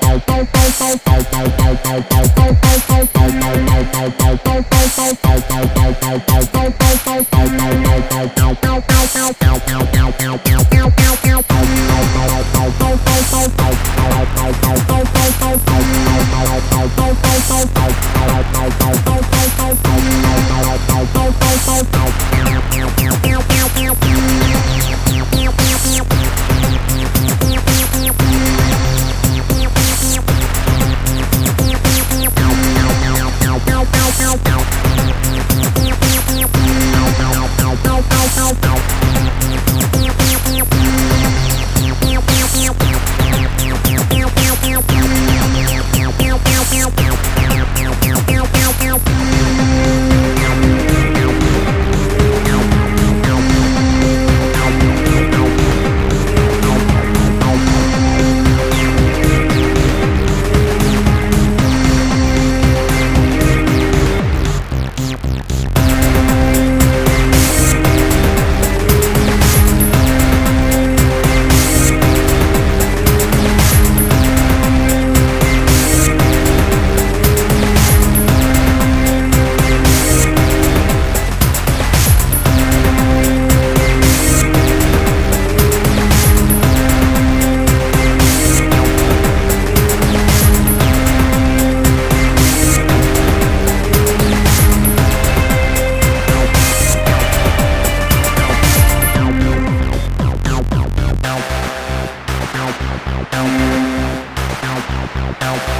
Bye.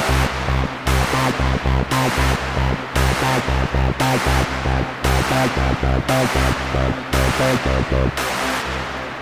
Bye.